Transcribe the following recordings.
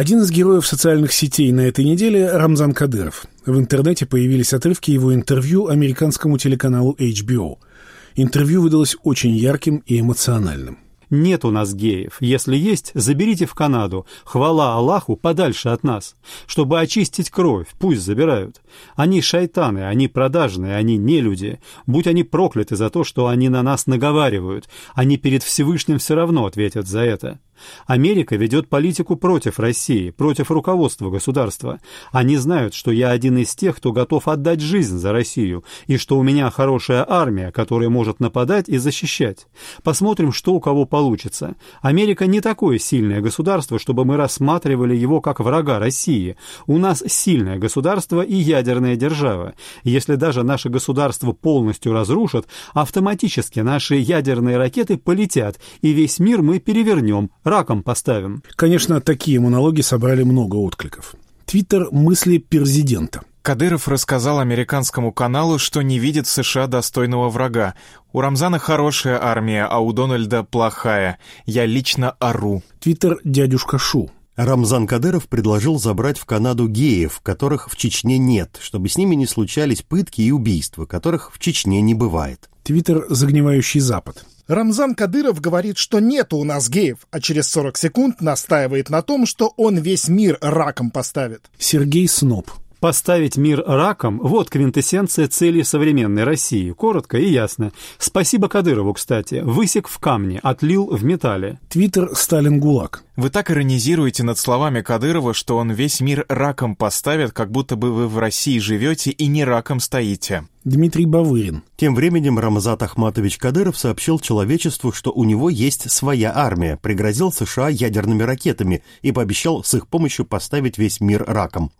Один из героев социальных сетей на этой неделе – Рамзан Кадыров. В интернете появились отрывки его интервью американскому телеканалу HBO. Интервью выдалось очень ярким и эмоциональным. Нет у нас геев. Если есть, заберите в Канаду. Хвала Аллаху подальше от нас. Чтобы очистить кровь, пусть забирают. Они шайтаны, они продажные, они не люди. Будь они прокляты за то, что они на нас наговаривают. Они перед Всевышним все равно ответят за это. Америка ведет политику против России, против руководства государства. Они знают, что я один из тех, кто готов отдать жизнь за Россию, и что у меня хорошая армия, которая может нападать и защищать. Посмотрим, что у кого получится. Америка не такое сильное государство, чтобы мы рассматривали его как врага России. У нас сильное государство и ядерная держава. Если даже наше государство полностью разрушат, автоматически наши ядерные ракеты полетят, и весь мир мы перевернем, раком поставим. Конечно, такие монологи собрали много откликов. Твиттер «Мысли президента». Кадыров рассказал американскому каналу, что не видит в США достойного врага. У Рамзана хорошая армия, а у Дональда плохая. Я лично ору. Твиттер «Дядюшка Шу». Рамзан Кадыров предложил забрать в Канаду геев, которых в Чечне нет, чтобы с ними не случались пытки и убийства, которых в Чечне не бывает. Твиттер «Загнивающий Запад». Рамзан Кадыров говорит, что нет у нас геев, а через 40 секунд настаивает на том, что он весь мир раком поставит. Сергей Сноб. Поставить мир раком – вот квинтэссенция цели современной России. Коротко и ясно. Спасибо Кадырову, кстати. Высек в камне, отлил в металле. Твиттер «Сталин ГУЛАГ». Вы так иронизируете над словами Кадырова, что он весь мир раком поставит, как будто бы вы в России живете и не раком стоите. Дмитрий Бавырин. Тем временем Рамзат Ахматович Кадыров сообщил человечеству, что у него есть своя армия, пригрозил США ядерными ракетами и пообещал с их помощью поставить весь мир раком.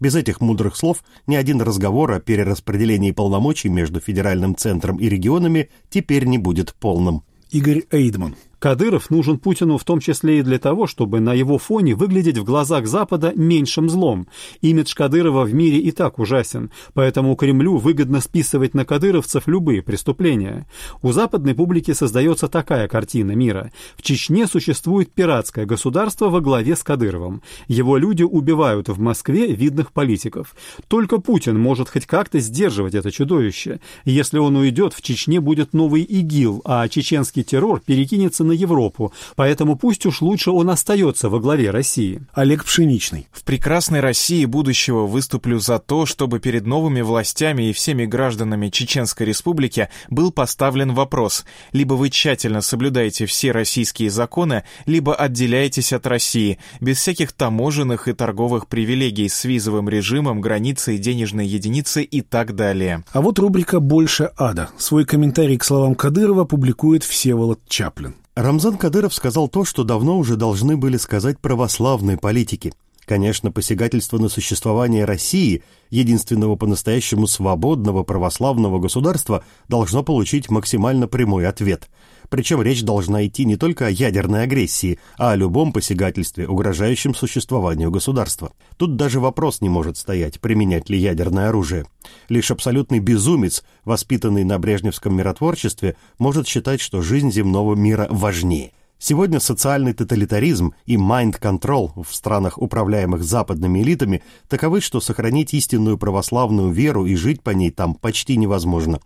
Без этих мудрых слов ни один разговор о перераспределении полномочий между федеральным центром и регионами теперь не будет полным. Игорь Эйдман. Кадыров нужен Путину в том числе и для того, чтобы на его фоне выглядеть в глазах Запада меньшим злом. Имидж Кадырова в мире и так ужасен, поэтому Кремлю выгодно списывать на кадыровцев любые преступления. У западной публики создается такая картина мира. В Чечне существует пиратское государство во главе с Кадыровым. Его люди убивают в Москве видных политиков. Только Путин может хоть как-то сдерживать это чудовище. Если он уйдет, в Чечне будет новый ИГИЛ, а чеченский террор перекинется на Европу, поэтому пусть уж лучше он остается во главе России. Олег Пшеничный. В прекрасной России будущего выступлю за то, чтобы перед новыми властями и всеми гражданами Чеченской Республики был поставлен вопрос. Либо вы тщательно соблюдаете все российские законы, либо отделяетесь от России, без всяких таможенных и торговых привилегий с визовым режимом, границей, денежной единицы и так далее. А вот рубрика «Больше ада». Свой комментарий к словам Кадырова публикует Всеволод Чаплин. Рамзан Кадыров сказал то, что давно уже должны были сказать православные политики. Конечно, посягательство на существование России, единственного по-настоящему свободного православного государства, должно получить максимально прямой ответ – причем речь должна идти не только о ядерной агрессии, а о любом посягательстве, угрожающем существованию государства. Тут даже вопрос не может стоять, применять ли ядерное оружие. Лишь абсолютный безумец, воспитанный на брежневском миротворчестве, может считать, что жизнь земного мира важнее. Сегодня социальный тоталитаризм и mind control в странах, управляемых западными элитами, таковы, что сохранить истинную православную веру и жить по ней там почти невозможно.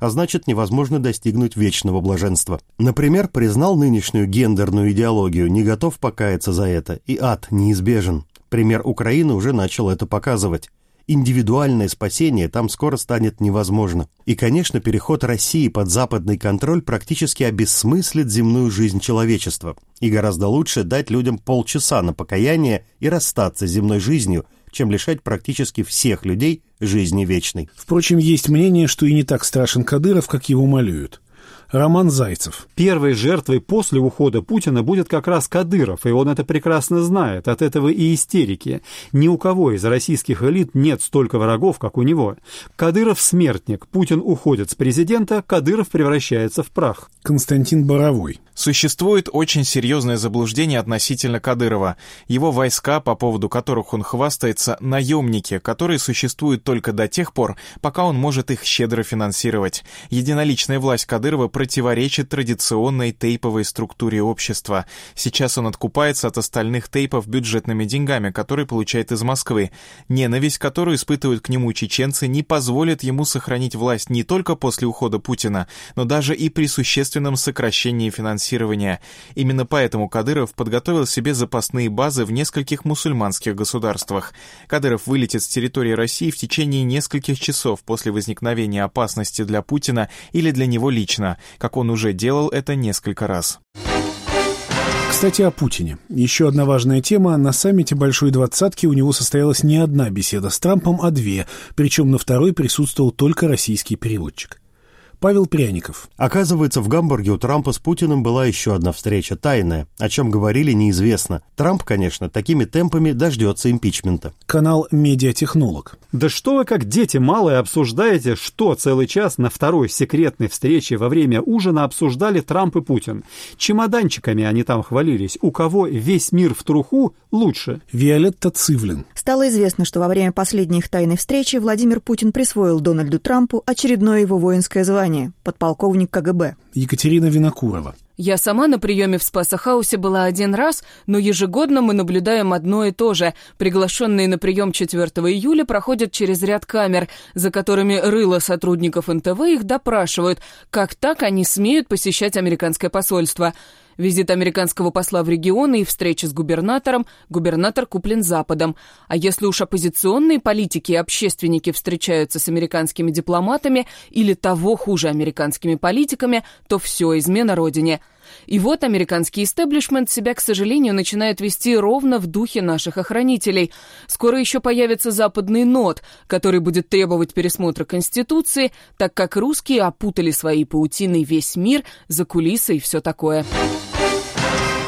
А значит, невозможно достигнуть вечного блаженства. Например, признал нынешнюю гендерную идеологию, не готов покаяться за это, и ад неизбежен. Пример Украины уже начал это показывать индивидуальное спасение там скоро станет невозможно. И, конечно, переход России под западный контроль практически обессмыслит земную жизнь человечества. И гораздо лучше дать людям полчаса на покаяние и расстаться с земной жизнью, чем лишать практически всех людей жизни вечной. Впрочем, есть мнение, что и не так страшен Кадыров, как его малюют. Роман Зайцев. Первой жертвой после ухода Путина будет как раз Кадыров, и он это прекрасно знает, от этого и истерики. Ни у кого из российских элит нет столько врагов, как у него. Кадыров смертник, Путин уходит с президента, Кадыров превращается в прах. Константин Боровой. Существует очень серьезное заблуждение относительно Кадырова. Его войска, по поводу которых он хвастается, наемники, которые существуют только до тех пор, пока он может их щедро финансировать. Единоличная власть Кадырова противоречит традиционной тейповой структуре общества. Сейчас он откупается от остальных тейпов бюджетными деньгами, которые получает из Москвы. Ненависть, которую испытывают к нему чеченцы, не позволит ему сохранить власть не только после ухода Путина, но даже и при существенном сокращении финансирования финансирования. Именно поэтому Кадыров подготовил себе запасные базы в нескольких мусульманских государствах. Кадыров вылетит с территории России в течение нескольких часов после возникновения опасности для Путина или для него лично, как он уже делал это несколько раз. Кстати, о Путине. Еще одна важная тема. На саммите Большой Двадцатки у него состоялась не одна беседа с Трампом, а две, причем на второй присутствовал только российский переводчик. Павел Пряников. Оказывается, в Гамбурге у Трампа с Путиным была еще одна встреча, тайная. О чем говорили, неизвестно. Трамп, конечно, такими темпами дождется импичмента. Канал «Медиатехнолог». Да что вы как дети малые обсуждаете, что целый час на второй секретной встрече во время ужина обсуждали Трамп и Путин. Чемоданчиками они там хвалились. У кого весь мир в труху лучше? Виолетта Цивлин. Стало известно, что во время последней их тайной встречи Владимир Путин присвоил Дональду Трампу очередное его воинское звание звание – подполковник КГБ. Екатерина Винокурова. Я сама на приеме в Спасахаусе была один раз, но ежегодно мы наблюдаем одно и то же. Приглашенные на прием 4 июля проходят через ряд камер, за которыми рыло сотрудников НТВ их допрашивают. Как так они смеют посещать американское посольство? Визит американского посла в регионы и встреча с губернатором, губернатор куплен Западом. А если уж оппозиционные политики и общественники встречаются с американскими дипломатами или того хуже американскими политиками, то все, измена родине. И вот американский истеблишмент себя, к сожалению, начинает вести ровно в духе наших охранителей. Скоро еще появится западный нот, который будет требовать пересмотра Конституции, так как русские опутали своей паутиной весь мир, за кулисы и все такое.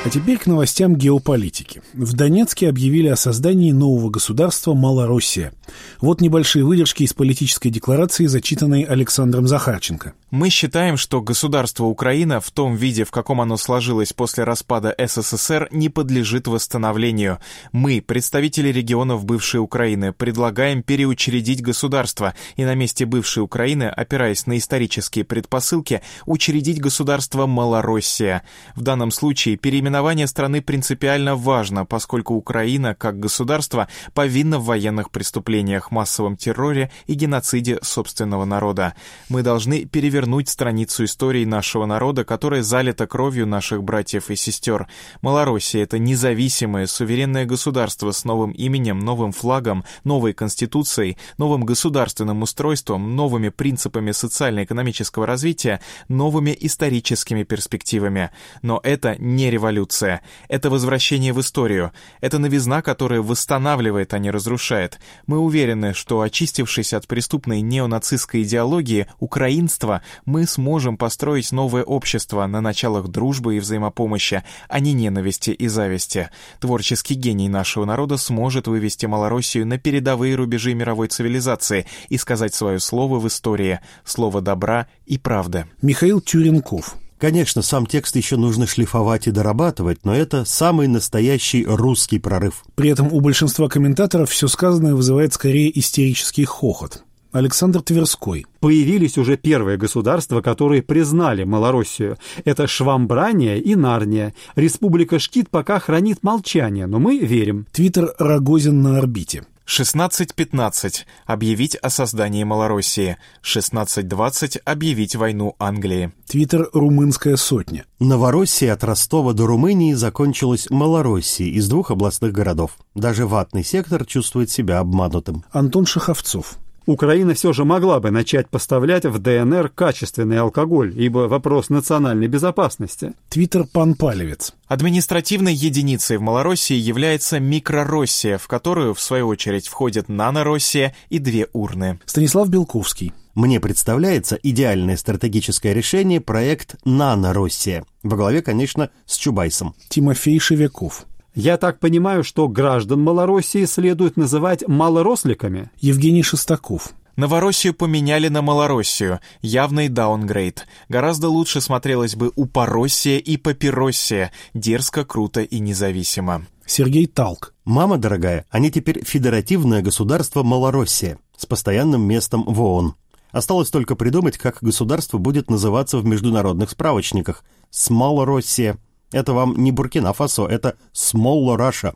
А теперь к новостям геополитики. В Донецке объявили о создании нового государства Малороссия. Вот небольшие выдержки из политической декларации, зачитанной Александром Захарченко. Мы считаем, что государство Украина в том виде, в каком оно сложилось после распада СССР, не подлежит восстановлению. Мы, представители регионов бывшей Украины, предлагаем переучредить государство и на месте бывшей Украины, опираясь на исторические предпосылки, учредить государство Малороссия. В данном случае переименование страны принципиально важно, поскольку Украина, как государство, повинна в военных преступлениях, массовом терроре и геноциде собственного народа. Мы должны перевернуть перевернуть страницу истории нашего народа, которая залита кровью наших братьев и сестер. Малороссия — это независимое, суверенное государство с новым именем, новым флагом, новой конституцией, новым государственным устройством, новыми принципами социально-экономического развития, новыми историческими перспективами. Но это не революция. Это возвращение в историю. Это новизна, которая восстанавливает, а не разрушает. Мы уверены, что, очистившись от преступной неонацистской идеологии, украинство мы сможем построить новое общество на началах дружбы и взаимопомощи, а не ненависти и зависти. Творческий гений нашего народа сможет вывести Малороссию на передовые рубежи мировой цивилизации и сказать свое слово в истории, слово добра и правды. Михаил Тюренков. Конечно, сам текст еще нужно шлифовать и дорабатывать, но это самый настоящий русский прорыв. При этом у большинства комментаторов все сказанное вызывает скорее истерический хохот. Александр Тверской. Появились уже первые государства, которые признали Малороссию. Это Швамбрания и Нарния. Республика Шкит пока хранит молчание, но мы верим. Твиттер Рогозин на орбите. 16.15. Объявить о создании Малороссии. 16.20. Объявить войну Англии. Твиттер «Румынская сотня». Новороссия от Ростова до Румынии закончилась Малороссией из двух областных городов. Даже ватный сектор чувствует себя обманутым. Антон Шаховцов. Украина все же могла бы начать поставлять в ДНР качественный алкоголь, ибо вопрос национальной безопасности. Твиттер Пан Палевец. Административной единицей в Малороссии является Микророссия, в которую, в свою очередь, входят Нанороссия и две урны. Станислав Белковский. Мне представляется идеальное стратегическое решение проект «Нанороссия». Во главе, конечно, с Чубайсом. Тимофей Шевяков. Я так понимаю, что граждан Малороссии следует называть малоросликами? Евгений Шестаков. Новороссию поменяли на Малороссию. Явный даунгрейд. Гораздо лучше смотрелось бы Упороссия и Папироссия. Дерзко, круто и независимо. Сергей Талк. Мама дорогая, они теперь федеративное государство Малороссия с постоянным местом в ООН. Осталось только придумать, как государство будет называться в международных справочниках. Смолороссия. Это вам не Буркина-Фасо, это Small Russia.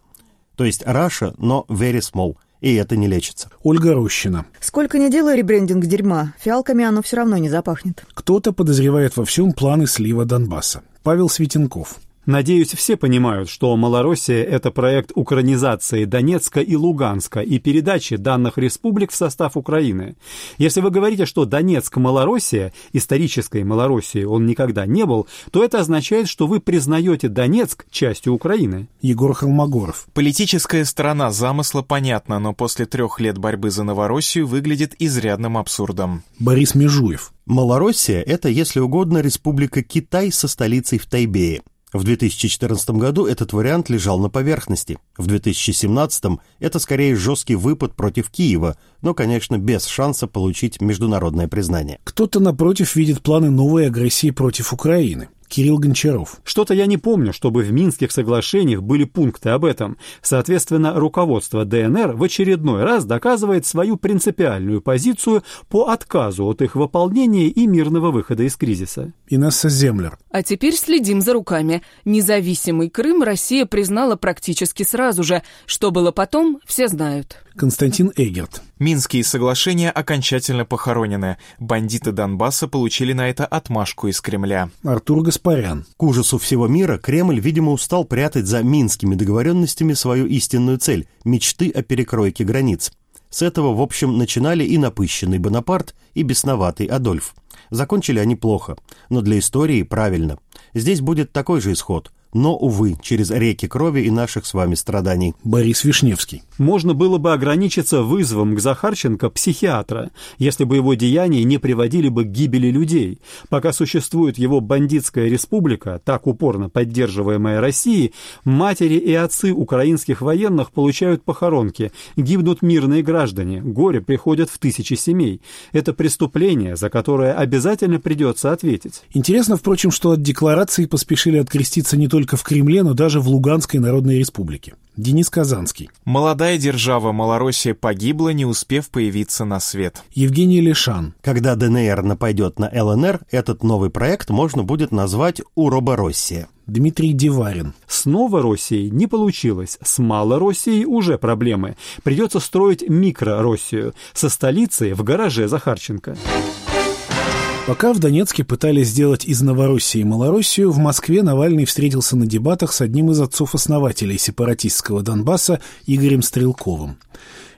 То есть Russia, но very small. И это не лечится. Ольга Рощина. Сколько не делай ребрендинг дерьма, фиалками оно все равно не запахнет. Кто-то подозревает во всем планы слива Донбасса. Павел Светенков. Надеюсь, все понимают, что Малороссия – это проект украинизации Донецка и Луганска и передачи данных республик в состав Украины. Если вы говорите, что Донецк – Малороссия, исторической Малороссии он никогда не был, то это означает, что вы признаете Донецк частью Украины. Егор Холмогоров. Политическая сторона замысла понятна, но после трех лет борьбы за Новороссию выглядит изрядным абсурдом. Борис Межуев. Малороссия – это, если угодно, республика Китай со столицей в Тайбее. В 2014 году этот вариант лежал на поверхности. В 2017 это скорее жесткий выпад против Киева, но, конечно, без шанса получить международное признание. Кто-то, напротив, видит планы новой агрессии против Украины. Кирилл Гончаров. Что-то я не помню, чтобы в Минских соглашениях были пункты об этом. Соответственно, руководство ДНР в очередной раз доказывает свою принципиальную позицию по отказу от их выполнения и мирного выхода из кризиса. Инесса Землер. А теперь следим за руками. Независимый Крым Россия признала практически сразу же. Что было потом, все знают. Константин Эгерт. Минские соглашения окончательно похоронены. Бандиты Донбасса получили на это отмашку из Кремля. Артур Гаспарян. К ужасу всего мира Кремль, видимо, устал прятать за минскими договоренностями свою истинную цель – мечты о перекройке границ. С этого, в общем, начинали и напыщенный Бонапарт, и бесноватый Адольф. Закончили они плохо, но для истории правильно. Здесь будет такой же исход – но, увы, через реки крови и наших с вами страданий. Борис Вишневский. Можно было бы ограничиться вызовом к Захарченко психиатра, если бы его деяния не приводили бы к гибели людей. Пока существует его бандитская республика, так упорно поддерживаемая Россией, матери и отцы украинских военных получают похоронки, гибнут мирные граждане, горе приходят в тысячи семей. Это преступление, за которое обязательно придется ответить. Интересно, впрочем, что от декларации поспешили откреститься не только только в Кремле, но даже в Луганской Народной Республике. Денис Казанский. Молодая держава Малороссия погибла, не успев появиться на свет. Евгений Лешан. Когда ДНР нападет на ЛНР, этот новый проект можно будет назвать «Уробороссия». Дмитрий Диварин. С Новороссией не получилось, с Малороссией уже проблемы. Придется строить микророссию, со столицей в гараже Захарченко. Пока в Донецке пытались сделать из Новороссии Малороссию, в Москве Навальный встретился на дебатах с одним из отцов-основателей сепаратистского Донбасса Игорем Стрелковым.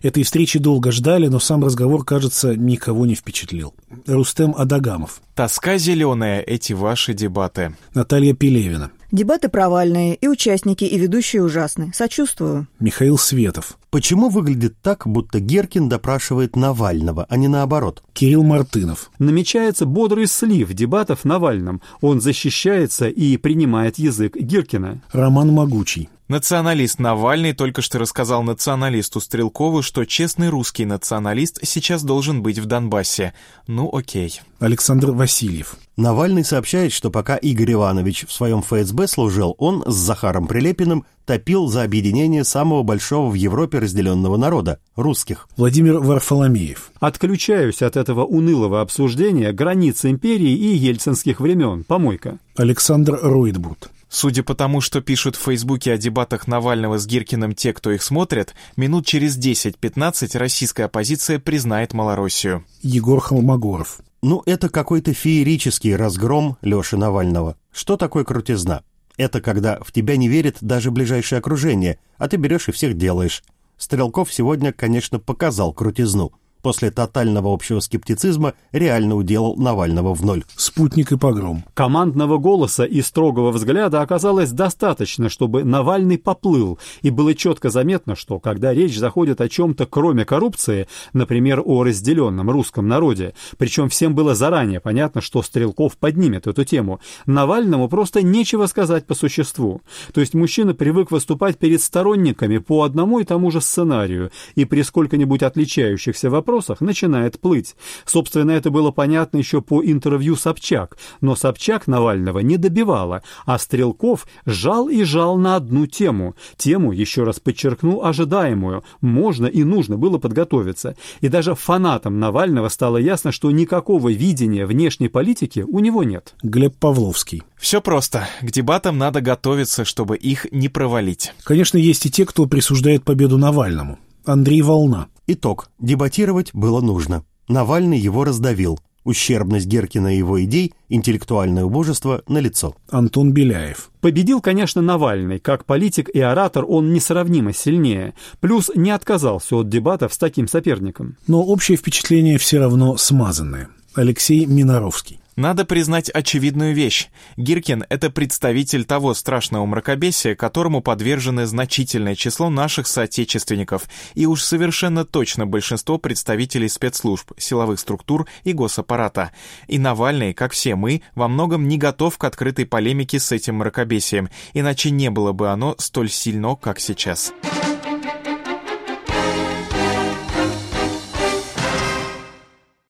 Этой встречи долго ждали, но сам разговор, кажется, никого не впечатлил. Рустем Адагамов. Тоска зеленая, эти ваши дебаты. Наталья Пелевина. Дебаты провальные, и участники, и ведущие ужасны. Сочувствую. Михаил Светов. Почему выглядит так, будто Геркин допрашивает Навального, а не наоборот? Кирилл Мартынов. Намечается бодрый слив дебатов Навальным. Он защищается и принимает язык Гиркина. Роман Могучий. Националист Навальный только что рассказал националисту Стрелкову, что честный русский националист сейчас должен быть в Донбассе. Ну окей. Александр Васильев. Навальный сообщает, что пока Игорь Иванович в своем ФСБ служил, он с Захаром Прилепиным топил за объединение самого большого в Европе разделенного народа – русских. Владимир Варфоломеев. Отключаюсь от этого унылого обсуждения границ империи и ельцинских времен. Помойка. Александр Ройтбуд. Судя по тому, что пишут в Фейсбуке о дебатах Навального с Гиркиным те, кто их смотрит, минут через 10-15 российская оппозиция признает Малороссию. Егор Холмогоров. Ну, это какой-то феерический разгром Леши Навального. Что такое крутизна? Это когда в тебя не верит даже ближайшее окружение, а ты берешь и всех делаешь. Стрелков сегодня, конечно, показал крутизну – после тотального общего скептицизма реально уделал Навального в ноль. Спутник и погром. Командного голоса и строгого взгляда оказалось достаточно, чтобы Навальный поплыл, и было четко заметно, что когда речь заходит о чем-то кроме коррупции, например, о разделенном русском народе, причем всем было заранее понятно, что Стрелков поднимет эту тему, Навальному просто нечего сказать по существу. То есть мужчина привык выступать перед сторонниками по одному и тому же сценарию, и при сколько-нибудь отличающихся вопросах вопросах начинает плыть. Собственно, это было понятно еще по интервью Собчак, но Собчак Навального не добивала, а Стрелков жал и жал на одну тему. Тему, еще раз подчеркну, ожидаемую. Можно и нужно было подготовиться. И даже фанатам Навального стало ясно, что никакого видения внешней политики у него нет. Глеб Павловский. Все просто. К дебатам надо готовиться, чтобы их не провалить. Конечно, есть и те, кто присуждает победу Навальному. Андрей Волна. Итог. Дебатировать было нужно. Навальный его раздавил. Ущербность Геркина и его идей, интеллектуальное убожество налицо. Антон Беляев. Победил, конечно, Навальный. Как политик и оратор он несравнимо сильнее. Плюс не отказался от дебатов с таким соперником. Но общее впечатление все равно смазанное. Алексей Миноровский. Надо признать очевидную вещь. Гиркин — это представитель того страшного мракобесия, которому подвержены значительное число наших соотечественников, и уж совершенно точно большинство представителей спецслужб, силовых структур и госаппарата. И Навальный, как все мы, во многом не готов к открытой полемике с этим мракобесием, иначе не было бы оно столь сильно, как сейчас.